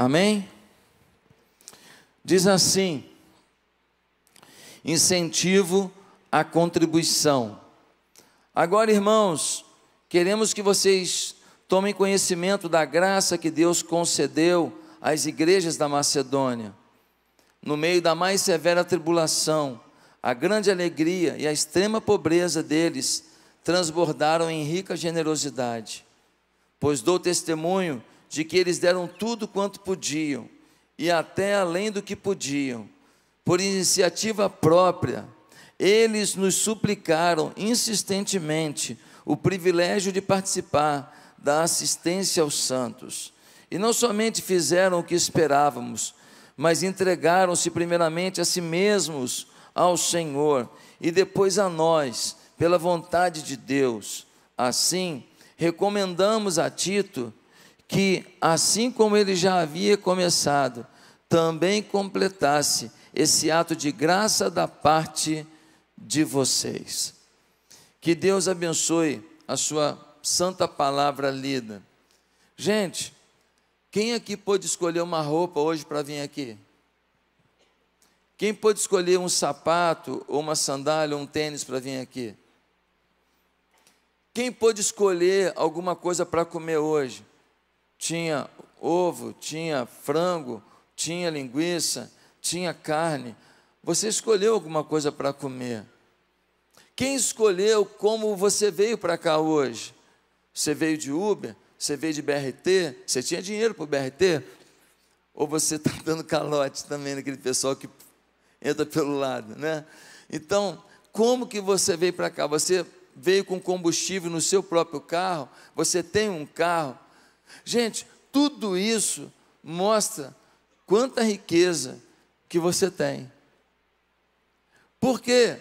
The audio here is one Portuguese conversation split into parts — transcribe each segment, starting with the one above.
Amém? Diz assim: incentivo à contribuição. Agora, irmãos, queremos que vocês tomem conhecimento da graça que Deus concedeu às igrejas da Macedônia. No meio da mais severa tribulação, a grande alegria e a extrema pobreza deles transbordaram em rica generosidade. Pois dou testemunho de que eles deram tudo quanto podiam e até além do que podiam, por iniciativa própria. Eles nos suplicaram insistentemente o privilégio de participar da assistência aos santos. E não somente fizeram o que esperávamos, mas entregaram-se primeiramente a si mesmos ao Senhor e depois a nós, pela vontade de Deus. Assim, recomendamos a Tito que, assim como ele já havia começado, também completasse esse ato de graça da parte de vocês. Que Deus abençoe a sua santa palavra lida. Gente, quem aqui pôde escolher uma roupa hoje para vir aqui? Quem pôde escolher um sapato, ou uma sandália, ou um tênis para vir aqui? Quem pôde escolher alguma coisa para comer hoje? Tinha ovo, tinha frango, tinha linguiça, tinha carne. Você escolheu alguma coisa para comer. Quem escolheu como você veio para cá hoje? Você veio de Uber? Você veio de BRT? Você tinha dinheiro para o BRT? Ou você está dando calote também naquele pessoal que entra pelo lado, né? Então, como que você veio para cá? Você veio com combustível no seu próprio carro? Você tem um carro? Gente, tudo isso mostra quanta riqueza que você tem. Por quê?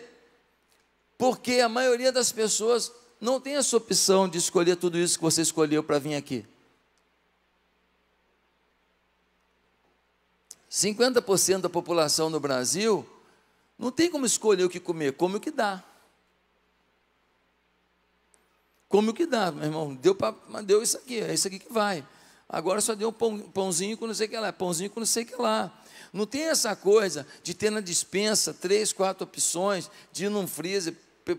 Porque a maioria das pessoas não tem essa opção de escolher tudo isso que você escolheu para vir aqui. 50% da população no Brasil não tem como escolher o que comer, come o que dá. Come o que dá, meu irmão. Deu, pra, deu isso aqui, é isso aqui que vai. Agora só deu pão, pãozinho com não sei o que lá, pãozinho com não sei o que lá. Não tem essa coisa de ter na dispensa três, quatro opções, de ir num freezer,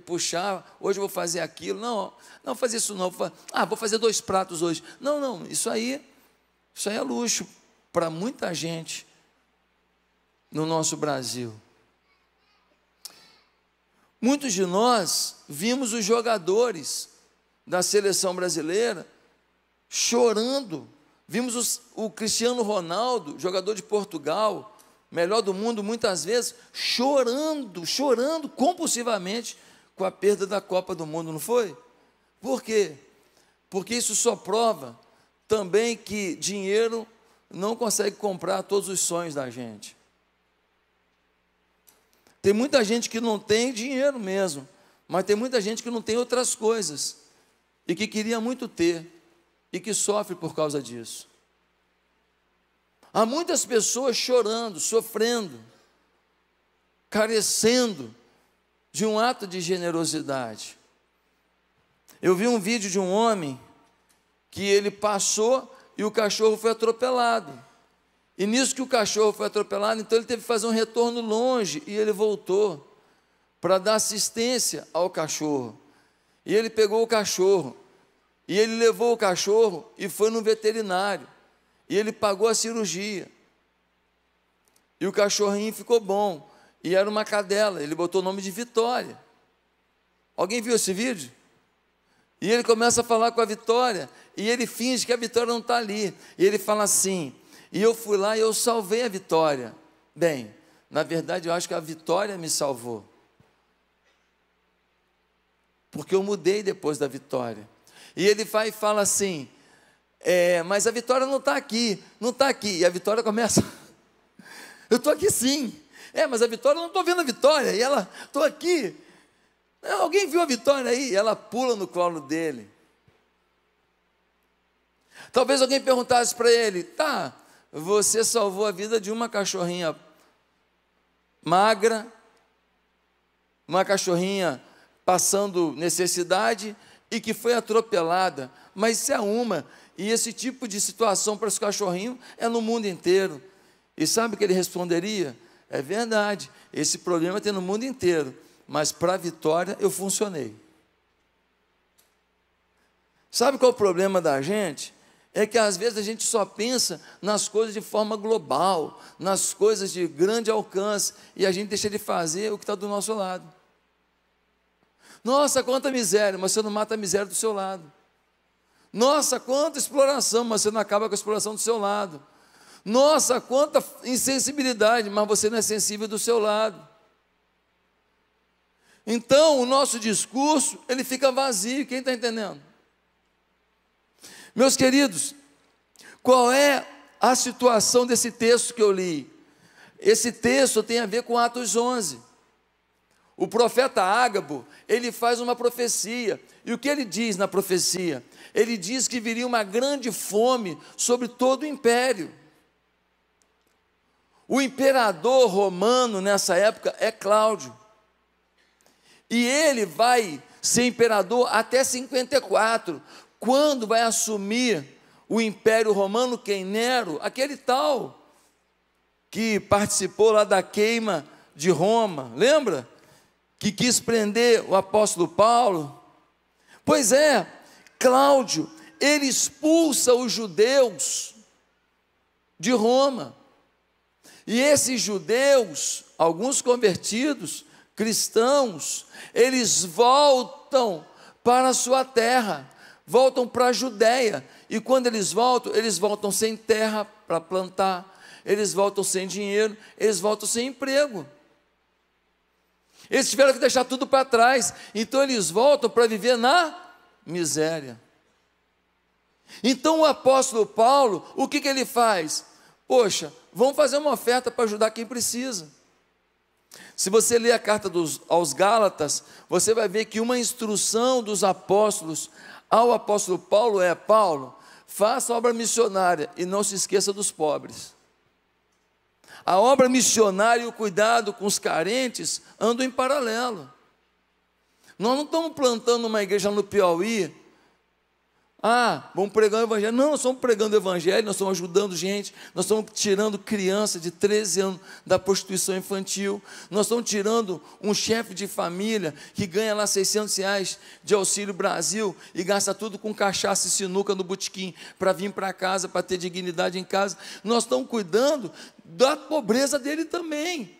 puxar, hoje eu vou fazer aquilo. Não, não fazer isso não. Ah, vou fazer dois pratos hoje. Não, não, isso aí, isso aí é luxo para muita gente no nosso Brasil. Muitos de nós vimos os jogadores da seleção brasileira chorando. Vimos os, o Cristiano Ronaldo, jogador de Portugal, melhor do mundo, muitas vezes, chorando, chorando compulsivamente com a perda da Copa do Mundo, não foi? Por quê? Porque isso só prova também que dinheiro não consegue comprar todos os sonhos da gente. Tem muita gente que não tem dinheiro mesmo, mas tem muita gente que não tem outras coisas e que queria muito ter e que sofre por causa disso. Há muitas pessoas chorando, sofrendo, carecendo de um ato de generosidade. Eu vi um vídeo de um homem que ele passou e o cachorro foi atropelado. E nisso que o cachorro foi atropelado, então ele teve que fazer um retorno longe e ele voltou para dar assistência ao cachorro. E ele pegou o cachorro e ele levou o cachorro e foi no veterinário. E ele pagou a cirurgia. E o cachorrinho ficou bom. E era uma cadela, ele botou o nome de Vitória. Alguém viu esse vídeo? E ele começa a falar com a Vitória, e ele finge que a Vitória não está ali. E ele fala assim: e eu fui lá e eu salvei a vitória. Bem, na verdade eu acho que a vitória me salvou. Porque eu mudei depois da vitória. E ele vai e fala assim: é, mas a vitória não está aqui, não está aqui. E a vitória começa: eu estou aqui sim. É, mas a vitória, eu não estou vendo a vitória. E ela, estou aqui. Alguém viu a vitória aí? E ela pula no colo dele. Talvez alguém perguntasse para ele: tá, você salvou a vida de uma cachorrinha magra, uma cachorrinha passando necessidade e que foi atropelada, mas se é uma E esse tipo de situação para os cachorrinhos é no mundo inteiro. E sabe o que ele responderia? É verdade, esse problema tem no mundo inteiro, mas para a vitória eu funcionei. Sabe qual é o problema da gente? É que às vezes a gente só pensa nas coisas de forma global, nas coisas de grande alcance, e a gente deixa de fazer o que está do nosso lado. Nossa, quanta miséria, mas você não mata a miséria do seu lado. Nossa, quanta exploração, mas você não acaba com a exploração do seu lado. Nossa, quanta insensibilidade, mas você não é sensível do seu lado. Então, o nosso discurso, ele fica vazio, quem está entendendo? Meus queridos, qual é a situação desse texto que eu li? Esse texto tem a ver com Atos 11. O profeta Ágabo, ele faz uma profecia. E o que ele diz na profecia? Ele diz que viria uma grande fome sobre todo o império. O imperador romano nessa época é Cláudio. E ele vai ser imperador até 54, quando vai assumir o Império Romano, quem Nero, aquele tal que participou lá da queima de Roma, lembra? Que quis prender o apóstolo Paulo. Pois é, Cláudio, ele expulsa os judeus de Roma. E esses judeus, alguns convertidos, cristãos, eles voltam para a sua terra voltam para a Judéia. E quando eles voltam, eles voltam sem terra para plantar, eles voltam sem dinheiro, eles voltam sem emprego. Eles tiveram que deixar tudo para trás, então eles voltam para viver na miséria. Então o apóstolo Paulo, o que, que ele faz? Poxa, vamos fazer uma oferta para ajudar quem precisa. Se você ler a carta dos, aos Gálatas, você vai ver que uma instrução dos apóstolos ao apóstolo Paulo é: Paulo, faça obra missionária e não se esqueça dos pobres. A obra missionária e o cuidado com os carentes andam em paralelo. Nós não estamos plantando uma igreja no Piauí ah, vamos pregar o evangelho. Não, nós estamos pregando o evangelho, nós estamos ajudando gente, nós estamos tirando criança de 13 anos da prostituição infantil, nós estamos tirando um chefe de família que ganha lá 600 reais de auxílio Brasil e gasta tudo com cachaça e sinuca no botequim para vir para casa, para ter dignidade em casa. Nós estamos cuidando da pobreza dele também.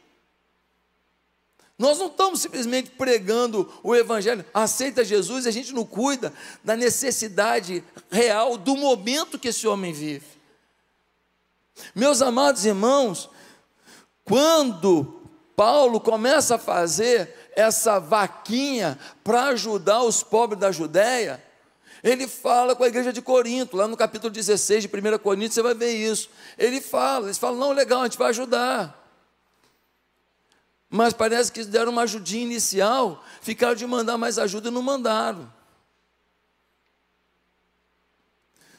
Nós não estamos simplesmente pregando o Evangelho, aceita Jesus e a gente não cuida da necessidade real do momento que esse homem vive. Meus amados irmãos, quando Paulo começa a fazer essa vaquinha para ajudar os pobres da Judéia, ele fala com a igreja de Corinto, lá no capítulo 16 de 1 Coríntios, você vai ver isso. Ele fala, eles falam, não, legal, a gente vai ajudar. Mas parece que deram uma ajudinha inicial, ficaram de mandar mais ajuda e não mandaram.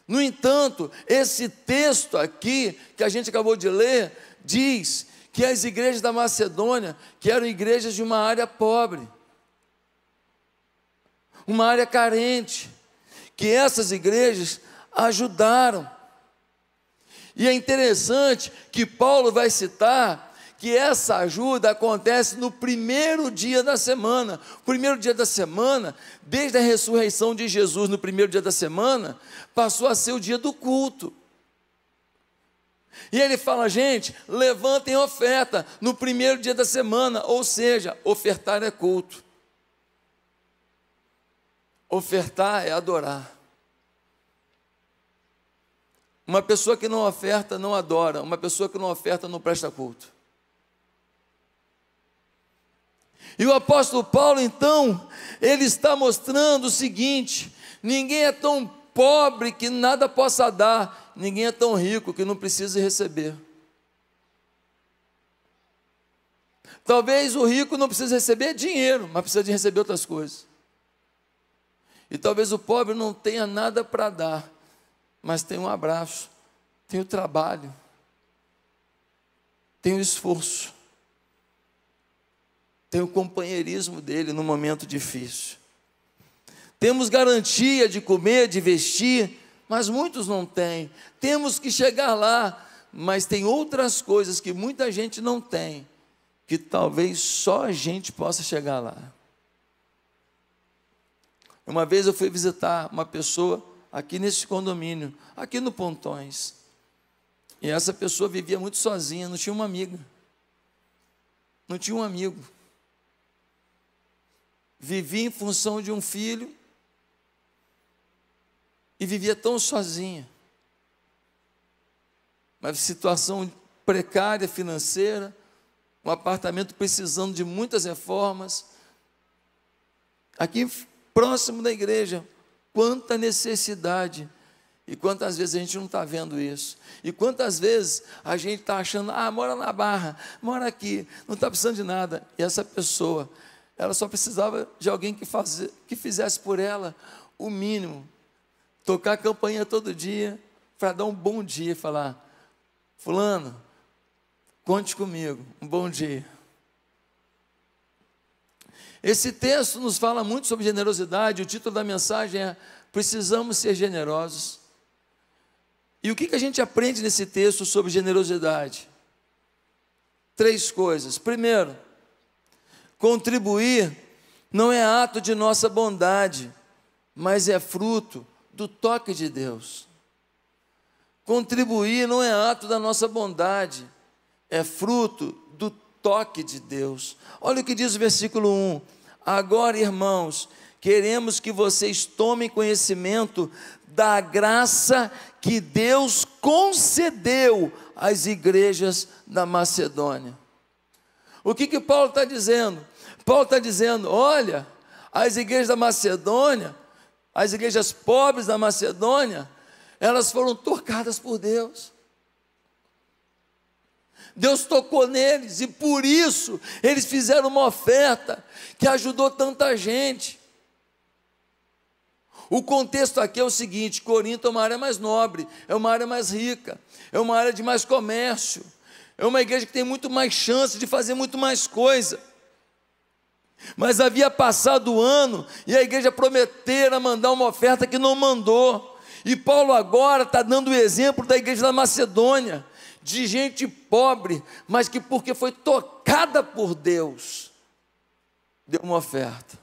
No entanto, esse texto aqui, que a gente acabou de ler, diz que as igrejas da Macedônia, que eram igrejas de uma área pobre, uma área carente, que essas igrejas ajudaram. E é interessante que Paulo vai citar que essa ajuda acontece no primeiro dia da semana. Primeiro dia da semana, desde a ressurreição de Jesus, no primeiro dia da semana, passou a ser o dia do culto. E ele fala, gente, levantem oferta no primeiro dia da semana, ou seja, ofertar é culto. Ofertar é adorar. Uma pessoa que não oferta não adora, uma pessoa que não oferta não presta culto. E o apóstolo Paulo, então, ele está mostrando o seguinte: ninguém é tão pobre que nada possa dar, ninguém é tão rico que não precise receber. Talvez o rico não precise receber dinheiro, mas precisa de receber outras coisas. E talvez o pobre não tenha nada para dar, mas tem um abraço, tem o trabalho, tem o esforço tem o companheirismo dele no momento difícil. Temos garantia de comer, de vestir, mas muitos não têm. Temos que chegar lá, mas tem outras coisas que muita gente não tem, que talvez só a gente possa chegar lá. Uma vez eu fui visitar uma pessoa aqui nesse condomínio, aqui no Pontões. E essa pessoa vivia muito sozinha, não tinha uma amiga. Não tinha um amigo. Vivia em função de um filho e vivia tão sozinha. Uma situação precária financeira, um apartamento precisando de muitas reformas. Aqui próximo da igreja, quanta necessidade. E quantas vezes a gente não está vendo isso? E quantas vezes a gente está achando, ah, mora na barra, mora aqui, não está precisando de nada. E essa pessoa, ela só precisava de alguém que, faz, que fizesse por ela o mínimo. Tocar a campainha todo dia, para dar um bom dia e falar: Fulano, conte comigo, um bom dia. Esse texto nos fala muito sobre generosidade. O título da mensagem é Precisamos ser generosos. E o que, que a gente aprende nesse texto sobre generosidade? Três coisas. Primeiro, contribuir não é ato de nossa bondade, mas é fruto do toque de Deus. Contribuir não é ato da nossa bondade, é fruto do toque de Deus. Olha o que diz o versículo 1. Agora, irmãos, queremos que vocês tomem conhecimento da graça que Deus concedeu às igrejas da Macedônia. O que que Paulo está dizendo? Paulo está dizendo: olha, as igrejas da Macedônia, as igrejas pobres da Macedônia, elas foram tocadas por Deus. Deus tocou neles e por isso eles fizeram uma oferta que ajudou tanta gente. O contexto aqui é o seguinte: Corinto é uma área mais nobre, é uma área mais rica, é uma área de mais comércio, é uma igreja que tem muito mais chance de fazer muito mais coisa. Mas havia passado o ano e a igreja prometera mandar uma oferta que não mandou. E Paulo agora está dando o exemplo da igreja da Macedônia de gente pobre, mas que porque foi tocada por Deus, deu uma oferta.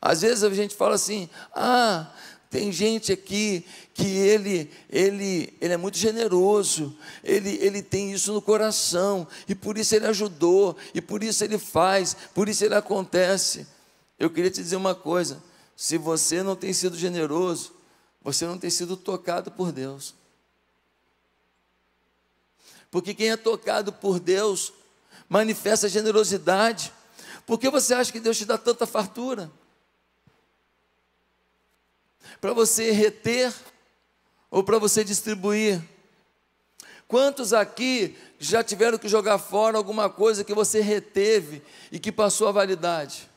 Às vezes a gente fala assim: "Ah, tem gente aqui que ele, ele, ele é muito generoso, ele, ele tem isso no coração, e por isso ele ajudou, e por isso ele faz, por isso ele acontece. Eu queria te dizer uma coisa: se você não tem sido generoso, você não tem sido tocado por Deus. Porque quem é tocado por Deus manifesta generosidade. Por que você acha que Deus te dá tanta fartura? Para você reter ou para você distribuir? Quantos aqui já tiveram que jogar fora alguma coisa que você reteve e que passou a validade?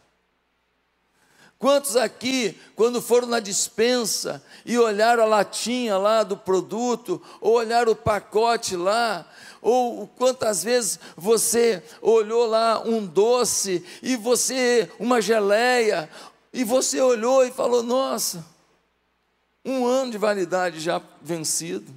Quantos aqui, quando foram na dispensa e olharam a latinha lá do produto, ou olharam o pacote lá, ou quantas vezes você olhou lá um doce e você, uma geleia, e você olhou e falou: Nossa, um ano de validade já vencido.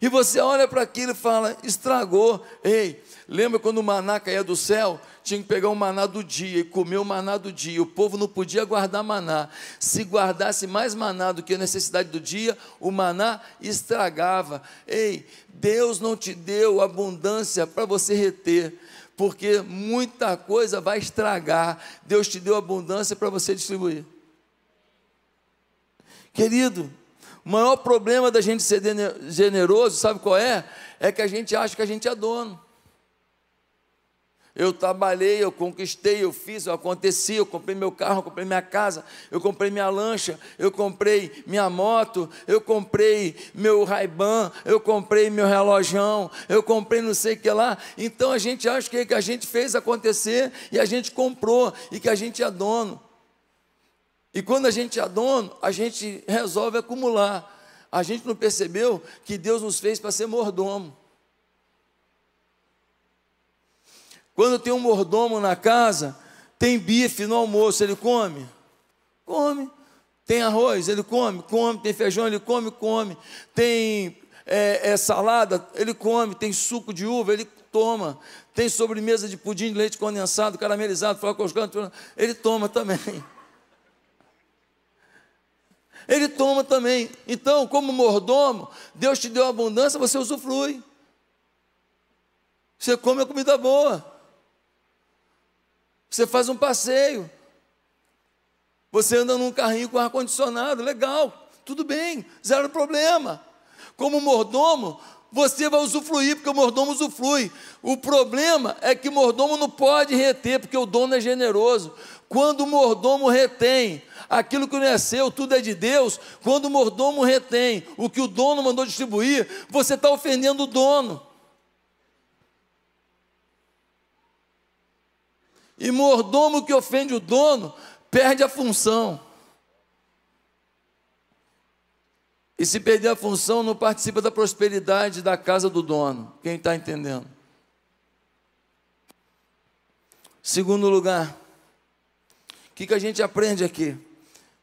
E você olha para aquilo e fala: Estragou. Ei, lembra quando o maná caía do céu? tinha que pegar o maná do dia e comer o maná do dia. O povo não podia guardar maná. Se guardasse mais maná do que a necessidade do dia, o maná estragava. Ei, Deus não te deu abundância para você reter, porque muita coisa vai estragar. Deus te deu abundância para você distribuir. Querido, o maior problema da gente ser generoso, sabe qual é? É que a gente acha que a gente é dono. Eu trabalhei, eu conquistei, eu fiz, eu aconteci, eu comprei meu carro, eu comprei minha casa, eu comprei minha lancha, eu comprei minha moto, eu comprei meu Ray-Ban, eu comprei meu relojão, eu comprei não sei o que lá. Então a gente acha que a gente fez acontecer e a gente comprou e que a gente é dono. E quando a gente é dono, a gente resolve acumular. A gente não percebeu que Deus nos fez para ser mordomo. Quando tem um mordomo na casa, tem bife no almoço, ele come? Come. Tem arroz, ele come, come. Tem feijão, ele come, come. Tem é, é, salada, ele come. Tem suco de uva, ele toma. Tem sobremesa de pudim de leite condensado, caramelizado, flocoscante, ele toma também. Ele toma também. Então, como mordomo, Deus te deu abundância, você usufrui. Você come a comida boa. Você faz um passeio. Você anda num carrinho com ar-condicionado, legal, tudo bem, zero problema. Como mordomo, você vai usufruir, porque o mordomo usufrui. O problema é que o mordomo não pode reter, porque o dono é generoso. Quando o mordomo retém aquilo que não é seu, tudo é de Deus. Quando o mordomo retém o que o dono mandou distribuir, você está ofendendo o dono. E mordomo que ofende o dono perde a função. E se perder a função, não participa da prosperidade da casa do dono. Quem está entendendo? Segundo lugar, o que, que a gente aprende aqui?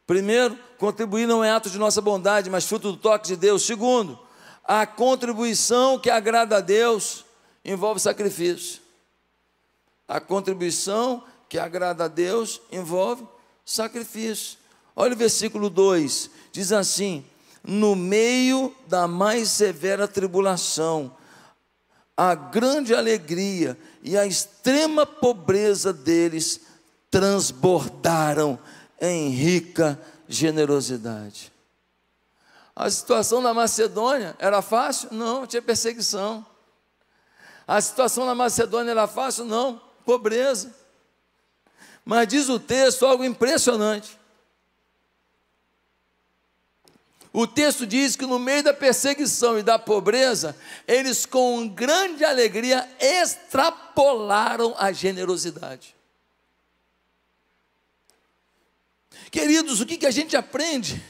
Primeiro, contribuir não é ato de nossa bondade, mas fruto do toque de Deus. Segundo, a contribuição que agrada a Deus envolve sacrifício. A contribuição que agrada a Deus envolve sacrifício. Olha o versículo 2: diz assim: No meio da mais severa tribulação, a grande alegria e a extrema pobreza deles transbordaram em rica generosidade. A situação na Macedônia era fácil? Não, tinha perseguição. A situação na Macedônia era fácil? Não, pobreza. Mas diz o texto algo impressionante. O texto diz que no meio da perseguição e da pobreza, eles com grande alegria extrapolaram a generosidade. Queridos, o que, a gente aprende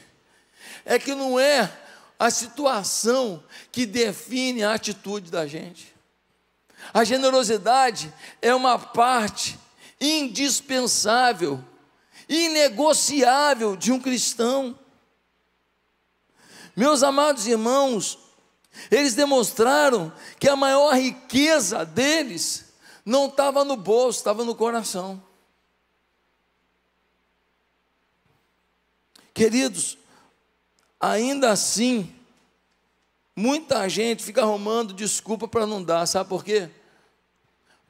é que não é a situação que define a atitude da gente. A generosidade é uma parte indispensável, inegociável de um cristão. Meus amados irmãos, eles demonstraram que a maior riqueza deles não estava no bolso, estava no coração. Queridos, ainda assim, muita gente fica arrumando desculpa para não dar, sabe por quê?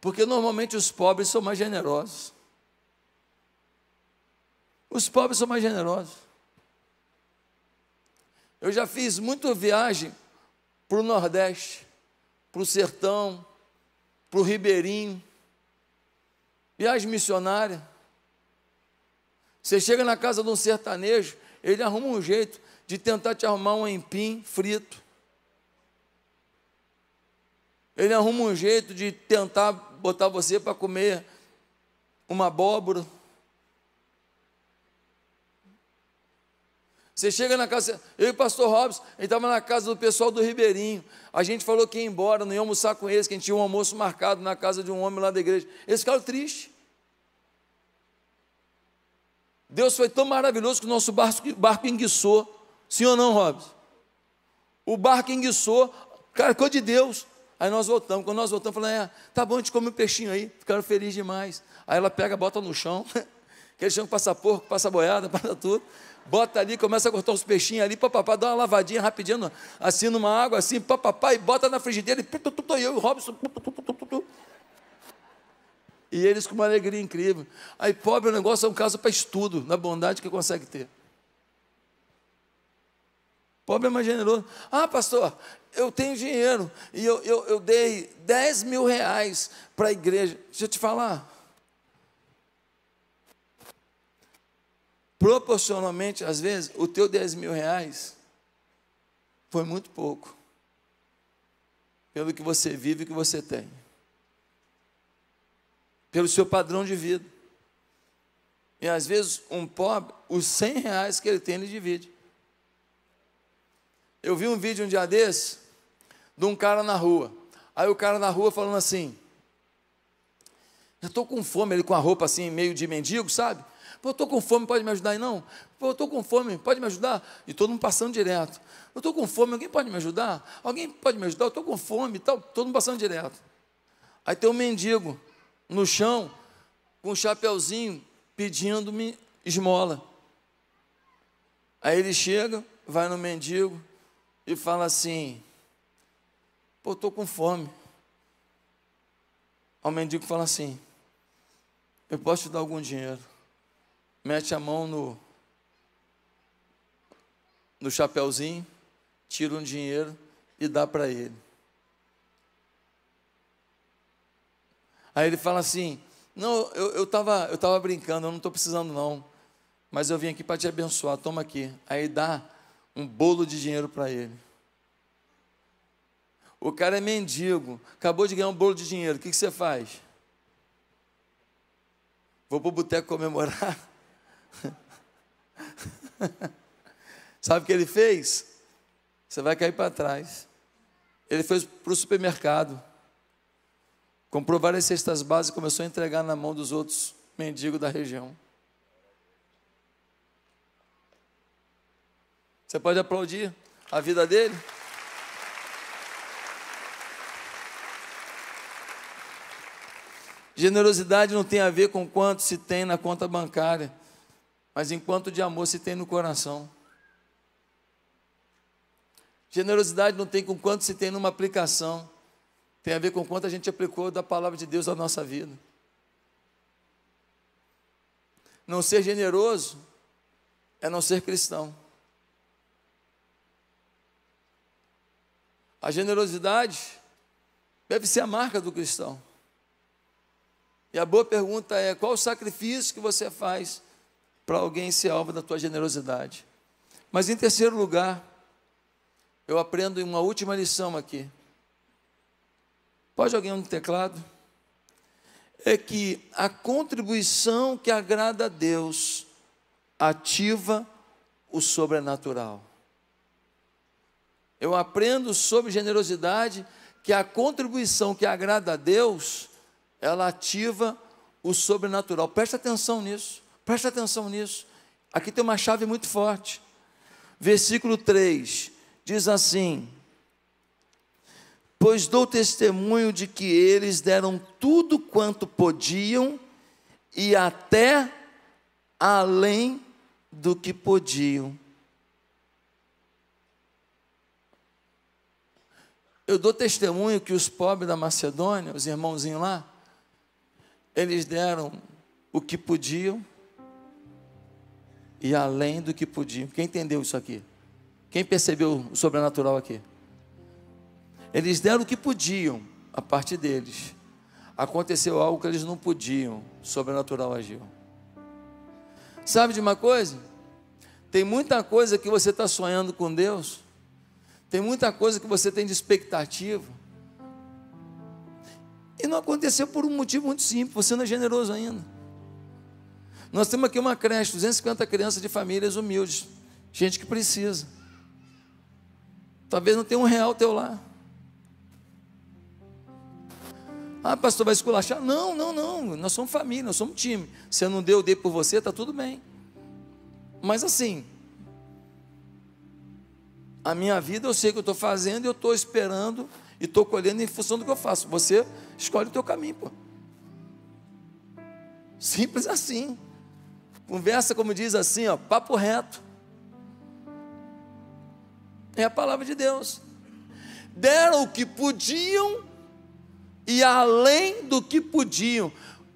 Porque normalmente os pobres são mais generosos. Os pobres são mais generosos. Eu já fiz muita viagem para o Nordeste, para o Sertão, para o Ribeirinho, viagem missionária. Você chega na casa de um sertanejo, ele arruma um jeito de tentar te arrumar um empim frito. Ele arruma um jeito de tentar botar você para comer uma abóbora. Você chega na casa, eu e o pastor Robson, a gente estava na casa do pessoal do Ribeirinho. A gente falou que ia embora, não ia almoçar com eles, que a gente tinha um almoço marcado na casa de um homem lá da igreja. Eles ficaram tristes. Deus foi tão maravilhoso que o nosso barco, barco enguiçou. Sim ou não, Robson? O barco enguiçou, cara, coisa de Deus. Aí nós voltamos. Quando nós voltamos, falamos, é, tá bom, a gente come um peixinho aí. Ficaram felizes demais. Aí ela pega, bota no chão. Aquele chão que passa porco, passa boiada, passa tudo. Bota ali, começa a cortar os peixinhos ali, papapá, dá uma lavadinha rapidinho, assim, numa água, assim, papapá, e bota na frigideira, e eu e o Robson. E eles com uma alegria incrível. Aí, pobre, o negócio é um caso para estudo, na bondade que consegue ter. Pobre é mais generoso. Ah, pastor, eu tenho dinheiro e eu, eu, eu dei 10 mil reais para a igreja. Deixa eu te falar. Proporcionalmente, às vezes, o teu 10 mil reais foi muito pouco. Pelo que você vive e que você tem. Pelo seu padrão de vida. E às vezes, um pobre, os 100 reais que ele tem, ele divide. Eu vi um vídeo um dia desse de um cara na rua. Aí o cara na rua falando assim: Eu estou com fome, ele com a roupa assim, meio de mendigo, sabe? Pô, eu estou com fome, pode me ajudar aí não? Pô, eu estou com fome, pode me ajudar? E todo mundo passando direto. Eu estou com fome, alguém pode me ajudar? Alguém pode me ajudar? Eu estou com fome e tal, todo mundo passando direto. Aí tem um mendigo no chão, com um chapeuzinho, pedindo-me esmola. Aí ele chega, vai no mendigo e fala assim: Pô, estou com fome. Aí o mendigo fala assim: Eu posso te dar algum dinheiro? Mete a mão no, no chapeuzinho, tira um dinheiro e dá para ele. Aí ele fala assim: Não, eu estava eu tava brincando, eu não estou precisando não, mas eu vim aqui para te abençoar, toma aqui. Aí dá um bolo de dinheiro para ele. O cara é mendigo, acabou de ganhar um bolo de dinheiro, o que, que você faz? Vou para o boteco comemorar. Sabe o que ele fez? Você vai cair para trás. Ele foi para o supermercado. Comprou várias cestas básicas e começou a entregar na mão dos outros mendigos da região. Você pode aplaudir a vida dele? Generosidade não tem a ver com quanto se tem na conta bancária, mas em quanto de amor se tem no coração. Generosidade não tem com quanto se tem numa aplicação, tem a ver com quanto a gente aplicou da palavra de Deus à nossa vida. Não ser generoso é não ser cristão. A generosidade deve ser a marca do cristão. E a boa pergunta é: qual o sacrifício que você faz para alguém ser alvo da tua generosidade? Mas em terceiro lugar, eu aprendo uma última lição aqui. Pode alguém no teclado? É que a contribuição que agrada a Deus ativa o sobrenatural. Eu aprendo sobre generosidade que a contribuição que agrada a Deus, ela ativa o sobrenatural. Presta atenção nisso. Presta atenção nisso. Aqui tem uma chave muito forte. Versículo 3 diz assim: pois dou testemunho de que eles deram tudo quanto podiam e até além do que podiam. Eu dou testemunho que os pobres da Macedônia, os irmãozinhos lá, eles deram o que podiam e além do que podiam. Quem entendeu isso aqui? Quem percebeu o sobrenatural aqui? Eles deram o que podiam, a parte deles. Aconteceu algo que eles não podiam, sobrenatural agiu. Sabe de uma coisa? Tem muita coisa que você está sonhando com Deus, tem muita coisa que você tem de expectativa, e não aconteceu por um motivo muito simples: você não é generoso ainda. Nós temos aqui uma creche, 250 crianças de famílias humildes, gente que precisa. Talvez não tenha um real teu lá. Ah, pastor, vai esculachar? Não, não, não. Nós somos família, nós somos time. Se eu não deu, eu dei por você, está tudo bem. Mas assim, a minha vida eu sei que eu estou fazendo eu estou esperando e estou colhendo em função do que eu faço. Você escolhe o teu caminho, pô. Simples assim. Conversa, como diz assim, ó, papo reto. É a palavra de Deus. Deram o que podiam e além do que podiam.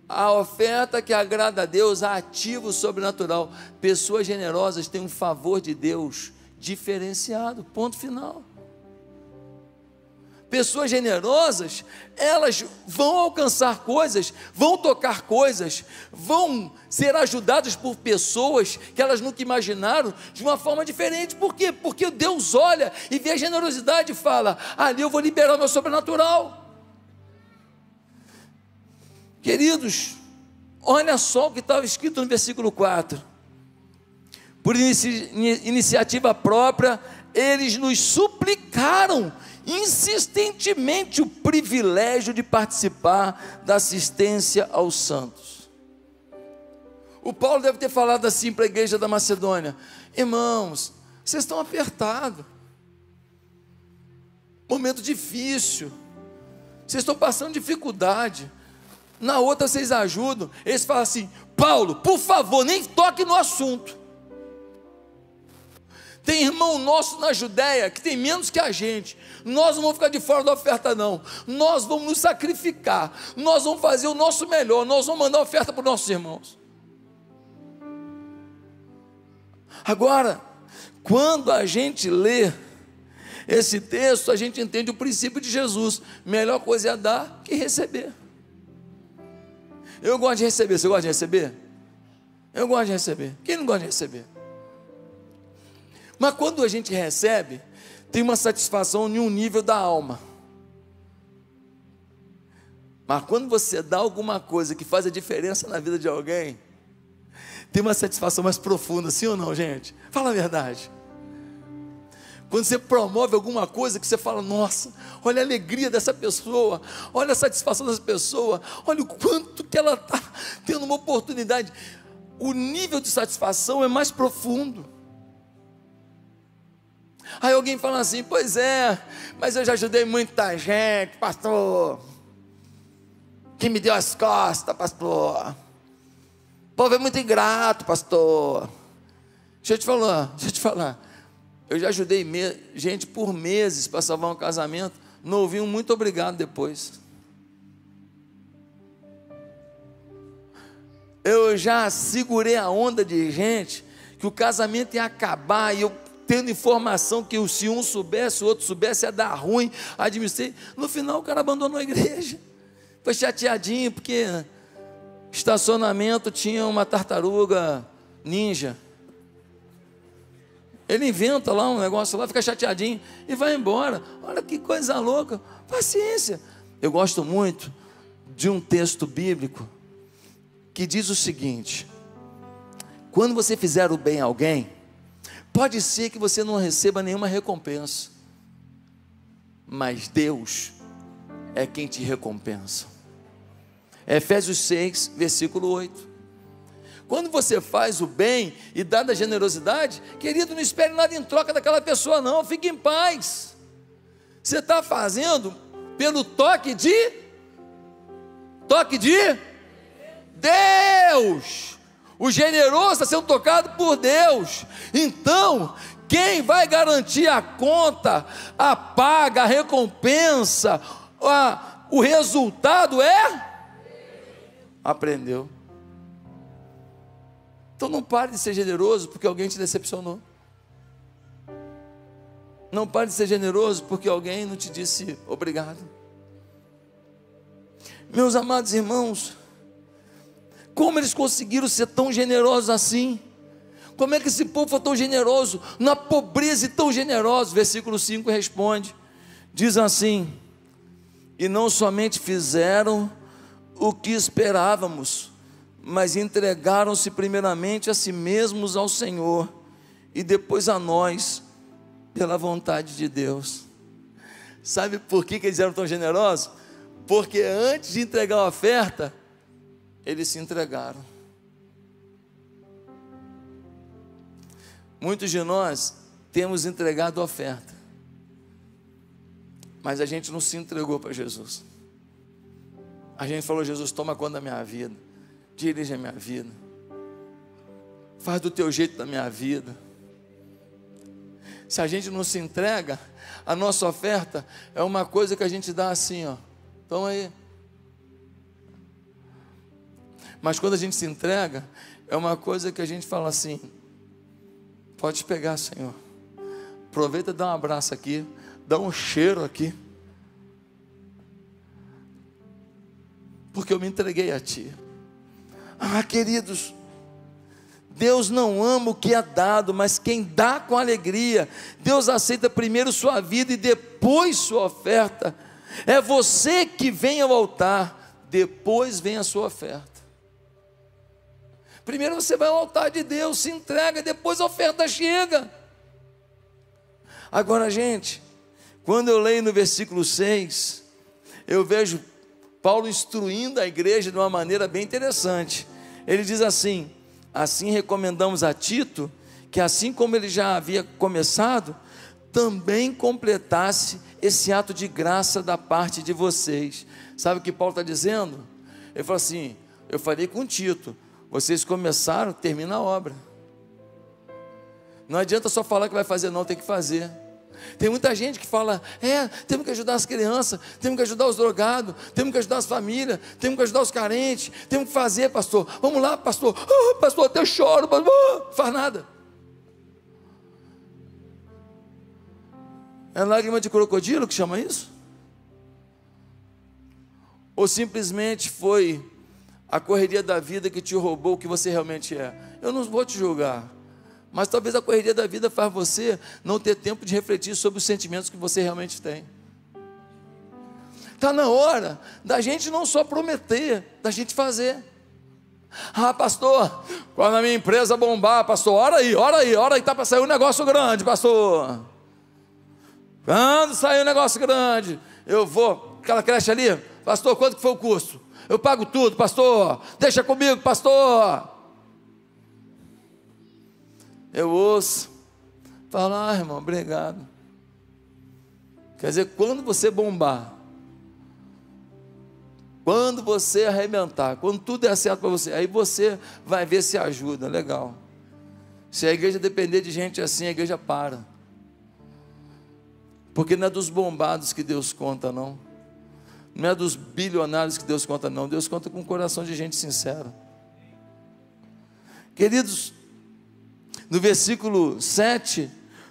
A oferta que agrada a Deus ativa o sobrenatural. Pessoas generosas têm um favor de Deus diferenciado. Ponto final. Pessoas generosas, elas vão alcançar coisas, vão tocar coisas, vão ser ajudadas por pessoas que elas nunca imaginaram de uma forma diferente. Por quê? Porque Deus olha e vê a generosidade e fala: ali eu vou liberar o meu sobrenatural. Queridos, olha só o que estava escrito no versículo 4. Por inici iniciativa própria, eles nos suplicaram insistentemente o privilégio de participar da assistência aos santos. O Paulo deve ter falado assim para a igreja da Macedônia: Irmãos, vocês estão apertados. Momento difícil. Vocês estão passando dificuldade. Na outra vocês ajudam. Eles falam assim: Paulo, por favor, nem toque no assunto. Tem irmão nosso na Judéia que tem menos que a gente. Nós não vamos ficar de fora da oferta, não. Nós vamos nos sacrificar. Nós vamos fazer o nosso melhor. Nós vamos mandar oferta para os nossos irmãos. Agora, quando a gente lê esse texto, a gente entende o princípio de Jesus: melhor coisa é dar que receber. Eu gosto de receber, você gosta de receber? Eu gosto de receber. Quem não gosta de receber? Mas quando a gente recebe, tem uma satisfação em um nível da alma. Mas quando você dá alguma coisa que faz a diferença na vida de alguém, tem uma satisfação mais profunda, sim ou não, gente? Fala a verdade. Quando você promove alguma coisa que você fala, nossa, olha a alegria dessa pessoa, olha a satisfação dessa pessoa, olha o quanto que ela está tendo uma oportunidade. O nível de satisfação é mais profundo. Aí alguém fala assim, pois é, mas eu já ajudei muita gente, pastor. Quem me deu as costas, pastor. O povo é muito ingrato, pastor. Deixa eu te falar, deixa eu te falar. Eu já ajudei gente por meses para salvar um casamento, não muito obrigado depois. Eu já segurei a onda de gente que o casamento ia acabar e eu tendo informação que se um soubesse, o outro soubesse, ia dar ruim, administrei. No final o cara abandonou a igreja. Foi chateadinho porque estacionamento tinha uma tartaruga ninja. Ele inventa lá um negócio lá, fica chateadinho e vai embora. Olha que coisa louca. Paciência. Eu gosto muito de um texto bíblico que diz o seguinte: quando você fizer o bem a alguém, pode ser que você não receba nenhuma recompensa, mas Deus é quem te recompensa. Efésios 6, versículo 8. Quando você faz o bem e dá da generosidade, querido, não espere nada em troca daquela pessoa, não, fique em paz. Você está fazendo pelo toque de toque de Deus. O generoso está sendo tocado por Deus. Então, quem vai garantir a conta, a paga, a recompensa, a, o resultado é? Aprendeu. Então não pare de ser generoso porque alguém te decepcionou. Não pare de ser generoso porque alguém não te disse obrigado. Meus amados irmãos, como eles conseguiram ser tão generosos assim? Como é que esse povo foi tão generoso, na pobreza e tão generoso? Versículo 5 responde: diz assim: E não somente fizeram o que esperávamos, mas entregaram-se primeiramente a si mesmos ao Senhor e depois a nós, pela vontade de Deus. Sabe por que, que eles eram tão generosos? Porque antes de entregar a oferta, eles se entregaram. Muitos de nós temos entregado oferta, mas a gente não se entregou para Jesus. A gente falou: Jesus, toma conta da minha vida dirige a minha vida, faz do teu jeito da minha vida. Se a gente não se entrega, a nossa oferta é uma coisa que a gente dá assim, ó. Então aí. Mas quando a gente se entrega, é uma coisa que a gente fala assim: pode pegar, Senhor. Aproveita e dá um abraço aqui, dá um cheiro aqui. Porque eu me entreguei a Ti. Ah, queridos, Deus não ama o que é dado, mas quem dá com alegria. Deus aceita primeiro sua vida e depois sua oferta. É você que vem ao altar, depois vem a sua oferta. Primeiro você vai ao altar de Deus, se entrega, depois a oferta chega. Agora, gente, quando eu leio no versículo 6, eu vejo Paulo instruindo a igreja de uma maneira bem interessante. Ele diz assim: Assim recomendamos a Tito que, assim como ele já havia começado, também completasse esse ato de graça da parte de vocês. Sabe o que Paulo está dizendo? Ele falou assim: Eu falei com Tito, vocês começaram, termina a obra. Não adianta só falar que vai fazer, não, tem que fazer. Tem muita gente que fala: é, temos que ajudar as crianças, temos que ajudar os drogados, temos que ajudar as famílias, temos que ajudar os carentes, temos que fazer, pastor. Vamos lá, pastor. Oh, pastor, até choro. Oh, faz nada. É lágrima de crocodilo que chama isso? Ou simplesmente foi a correria da vida que te roubou o que você realmente é? Eu não vou te julgar. Mas talvez a correria da vida faz você não ter tempo de refletir sobre os sentimentos que você realmente tem. Está na hora da gente não só prometer, da gente fazer. Ah, pastor, quando a minha empresa bombar, pastor, ora aí, ora aí, ora aí, está para sair um negócio grande, pastor. Quando sair um negócio grande, eu vou, aquela creche ali, pastor, quanto que foi o custo? Eu pago tudo, pastor, deixa comigo, pastor eu ouço, falo, ah, irmão, obrigado. Quer dizer, quando você bombar, quando você arrebentar, quando tudo é certo para você, aí você vai ver se ajuda, legal. Se a igreja depender de gente assim, a igreja para. Porque não é dos bombados que Deus conta, não. Não é dos bilionários que Deus conta, não. Deus conta com o coração de gente sincera. Queridos, no versículo 7,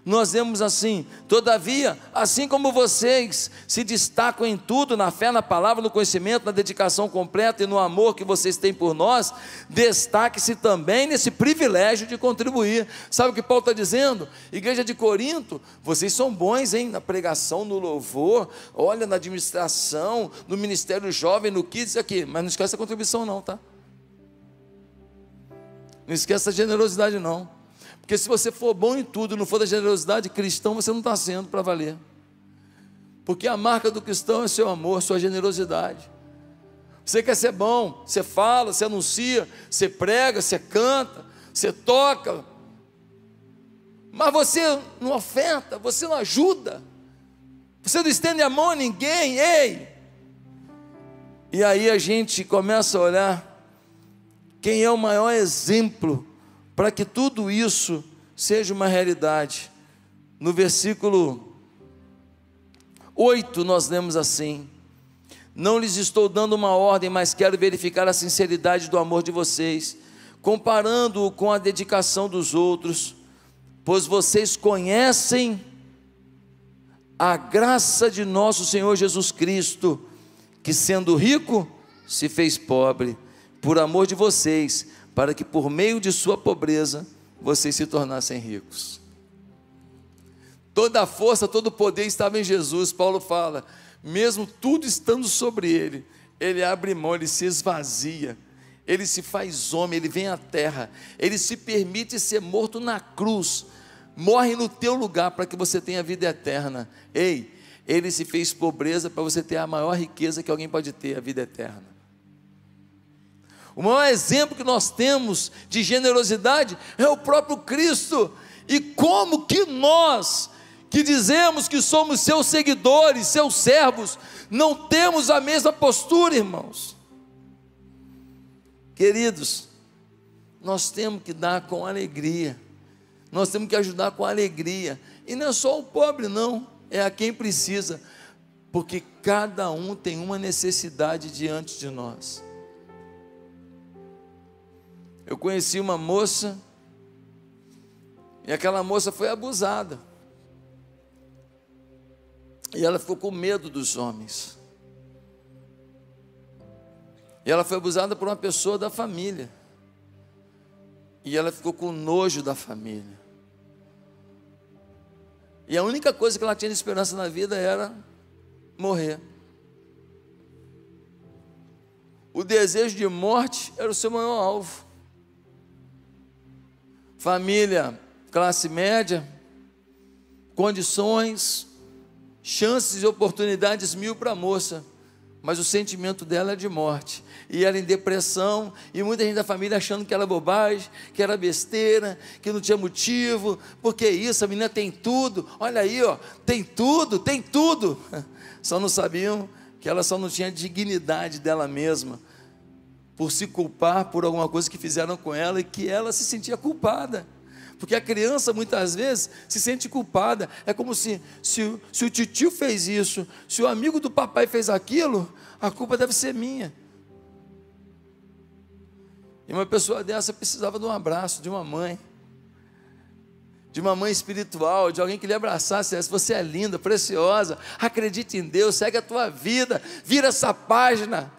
nós vemos assim: todavia, assim como vocês se destacam em tudo, na fé, na palavra, no conhecimento, na dedicação completa e no amor que vocês têm por nós, destaque-se também nesse privilégio de contribuir. Sabe o que Paulo está dizendo? Igreja de Corinto, vocês são bons, hein? Na pregação, no louvor, olha, na administração, no ministério jovem, no kids, aqui, mas não esquece a contribuição, não, tá? Não esqueça a generosidade, não. Porque se você for bom em tudo, não for da generosidade cristão, você não está sendo para valer. Porque a marca do cristão é seu amor, sua generosidade. Você quer ser bom, você fala, você anuncia, você prega, você canta, você toca, mas você não oferta, você não ajuda, você não estende a mão a ninguém, ei! E aí a gente começa a olhar quem é o maior exemplo para que tudo isso seja uma realidade. No versículo 8, nós lemos assim: Não lhes estou dando uma ordem, mas quero verificar a sinceridade do amor de vocês, comparando-o com a dedicação dos outros, pois vocês conhecem a graça de nosso Senhor Jesus Cristo, que sendo rico, se fez pobre, por amor de vocês para que por meio de sua pobreza vocês se tornassem ricos. Toda a força, todo o poder estava em Jesus. Paulo fala, mesmo tudo estando sobre ele, ele abre mão, ele se esvazia, ele se faz homem, ele vem à terra, ele se permite ser morto na cruz, morre no teu lugar para que você tenha vida eterna. Ei, ele se fez pobreza para você ter a maior riqueza que alguém pode ter, a vida eterna. O maior exemplo que nós temos de generosidade é o próprio Cristo. E como que nós, que dizemos que somos seus seguidores, seus servos, não temos a mesma postura, irmãos? Queridos, nós temos que dar com alegria, nós temos que ajudar com alegria, e não é só o pobre, não, é a quem precisa, porque cada um tem uma necessidade diante de nós. Eu conheci uma moça e aquela moça foi abusada. E ela ficou com medo dos homens. E ela foi abusada por uma pessoa da família. E ela ficou com nojo da família. E a única coisa que ela tinha de esperança na vida era morrer. O desejo de morte era o seu maior alvo família, classe média, condições, chances e oportunidades mil para a moça, mas o sentimento dela é de morte. E ela em depressão, e muita gente da família achando que era bobagem, que era besteira, que não tinha motivo, porque isso, a menina tem tudo, olha aí, ó, tem tudo, tem tudo. Só não sabiam que ela só não tinha dignidade dela mesma, por se culpar por alguma coisa que fizeram com ela e que ela se sentia culpada. Porque a criança muitas vezes se sente culpada. É como se, se, se o tio fez isso, se o amigo do papai fez aquilo, a culpa deve ser minha. E uma pessoa dessa precisava de um abraço, de uma mãe, de uma mãe espiritual, de alguém que lhe abraçasse. Você é linda, preciosa, acredite em Deus, segue a tua vida, vira essa página.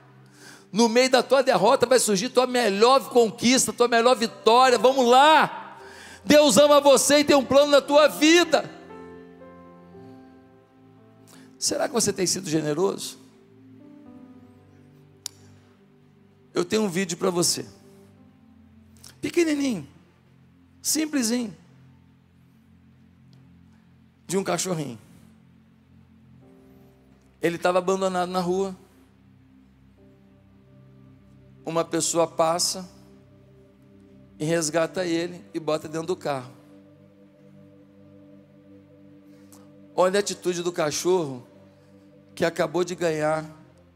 No meio da tua derrota vai surgir tua melhor conquista, tua melhor vitória. Vamos lá! Deus ama você e tem um plano na tua vida. Será que você tem sido generoso? Eu tenho um vídeo para você. Pequenininho, simplesinho. De um cachorrinho. Ele estava abandonado na rua. Uma pessoa passa e resgata ele e bota dentro do carro. Olha a atitude do cachorro que acabou de ganhar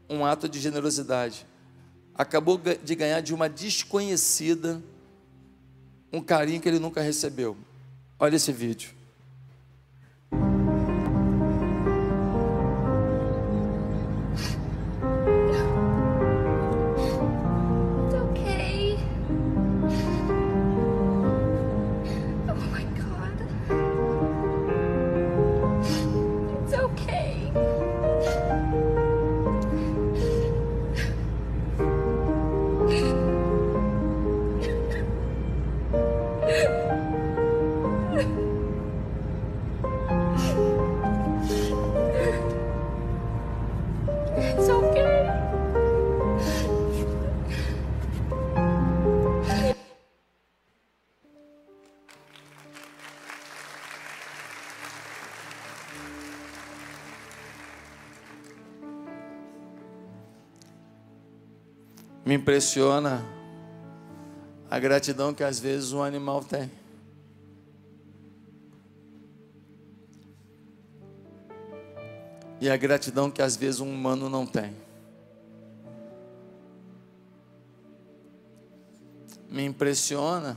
um ato de generosidade. Acabou de ganhar de uma desconhecida um carinho que ele nunca recebeu. Olha esse vídeo. Me impressiona a gratidão que às vezes um animal tem. E a gratidão que às vezes um humano não tem. Me impressiona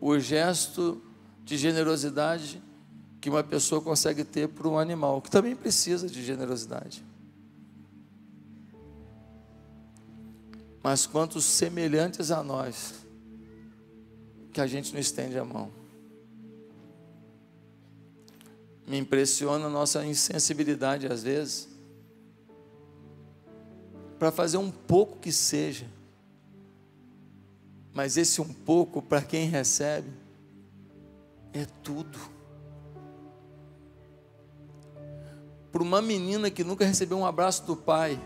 o gesto de generosidade que uma pessoa consegue ter para um animal, que também precisa de generosidade. Mas quantos semelhantes a nós, que a gente não estende a mão. Me impressiona a nossa insensibilidade às vezes, para fazer um pouco que seja, mas esse um pouco, para quem recebe, é tudo. Para uma menina que nunca recebeu um abraço do pai,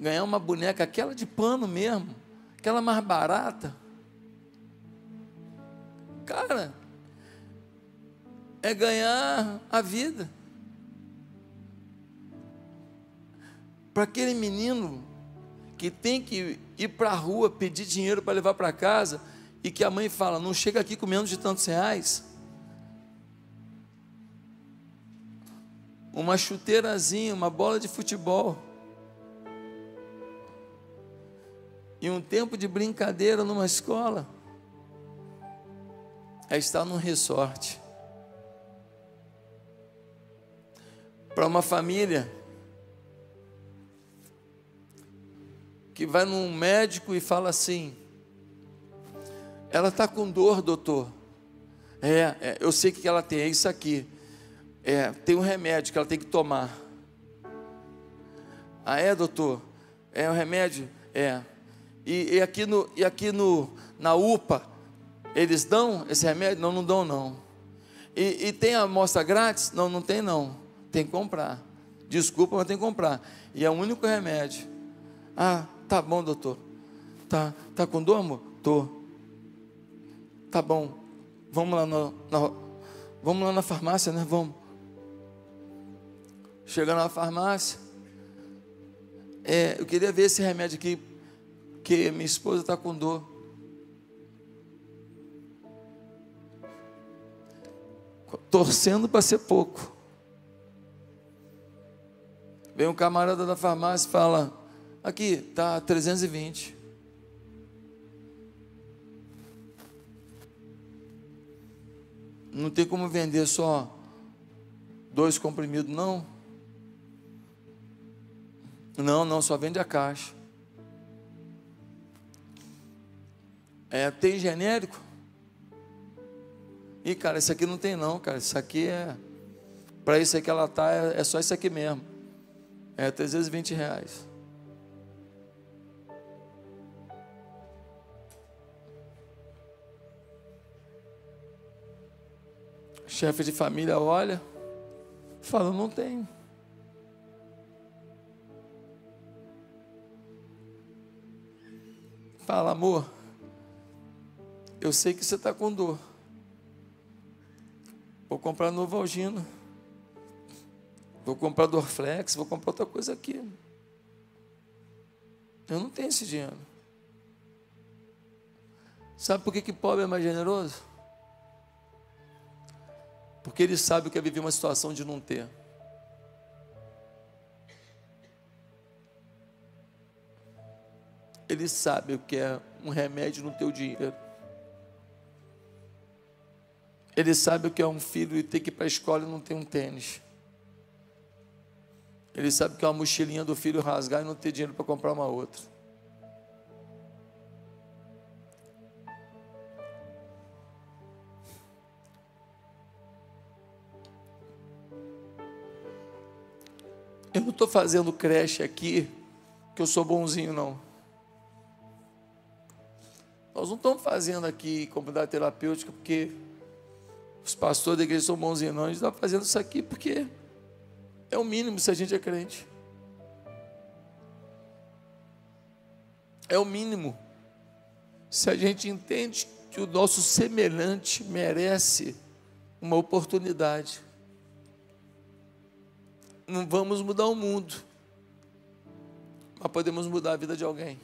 ganhar uma boneca, aquela de pano mesmo, aquela mais barata. Cara, é ganhar a vida. Para aquele menino que tem que ir para a rua pedir dinheiro para levar para casa e que a mãe fala: não chega aqui com menos de tantos reais. Uma chuteirazinha, uma bola de futebol. E um tempo de brincadeira numa escola é estar num resort. Para uma família que vai num médico e fala assim: ela está com dor, doutor. É, é, eu sei que ela tem, é isso aqui. É, tem um remédio que ela tem que tomar. Ah, é, doutor? É o um remédio? É. E, e, aqui, no, e aqui no, na UPA, eles dão esse remédio? Não, não dão não. E, e tem amostra grátis? Não, não tem não. Tem que comprar. Desculpa, mas tem que comprar. E é o único remédio. Ah, tá bom, doutor. Tá, tá com dor, amor? Tô. Tá bom. Vamos lá, no, na, vamos lá na farmácia, né? Vamos. Chegando na farmácia, é, eu queria ver esse remédio aqui, que minha esposa está com dor. Torcendo para ser pouco. Vem um camarada da farmácia e fala: Aqui, tá 320. Não tem como vender só dois comprimidos, não. Não, não, só vende a caixa. É, tem genérico? E cara, isso aqui não tem não, cara. Isso aqui é. Para isso aqui ela tá, é, é só isso aqui mesmo. É 320 reais. chefe de família olha, fala: não tenho. Fala, amor, eu sei que você está com dor. Vou comprar Novalgina. Vou comprar Dorflex, vou comprar outra coisa aqui. Eu não tenho esse dinheiro. Sabe por que, que pobre é mais generoso? Porque ele sabe o que é viver uma situação de não ter. Ele sabe o que é um remédio no teu dinheiro. Ele sabe o que é um filho e ter que ir para a escola e não ter um tênis. Ele sabe que é uma mochilinha do filho rasgar e não ter dinheiro para comprar uma outra. Eu não estou fazendo creche aqui que eu sou bonzinho, não. Nós não estamos fazendo aqui comunidade terapêutica porque os pastores da igreja são bonzinhos, não. A gente está fazendo isso aqui porque é o mínimo se a gente é crente. É o mínimo. Se a gente entende que o nosso semelhante merece uma oportunidade não vamos mudar o mundo, mas podemos mudar a vida de alguém.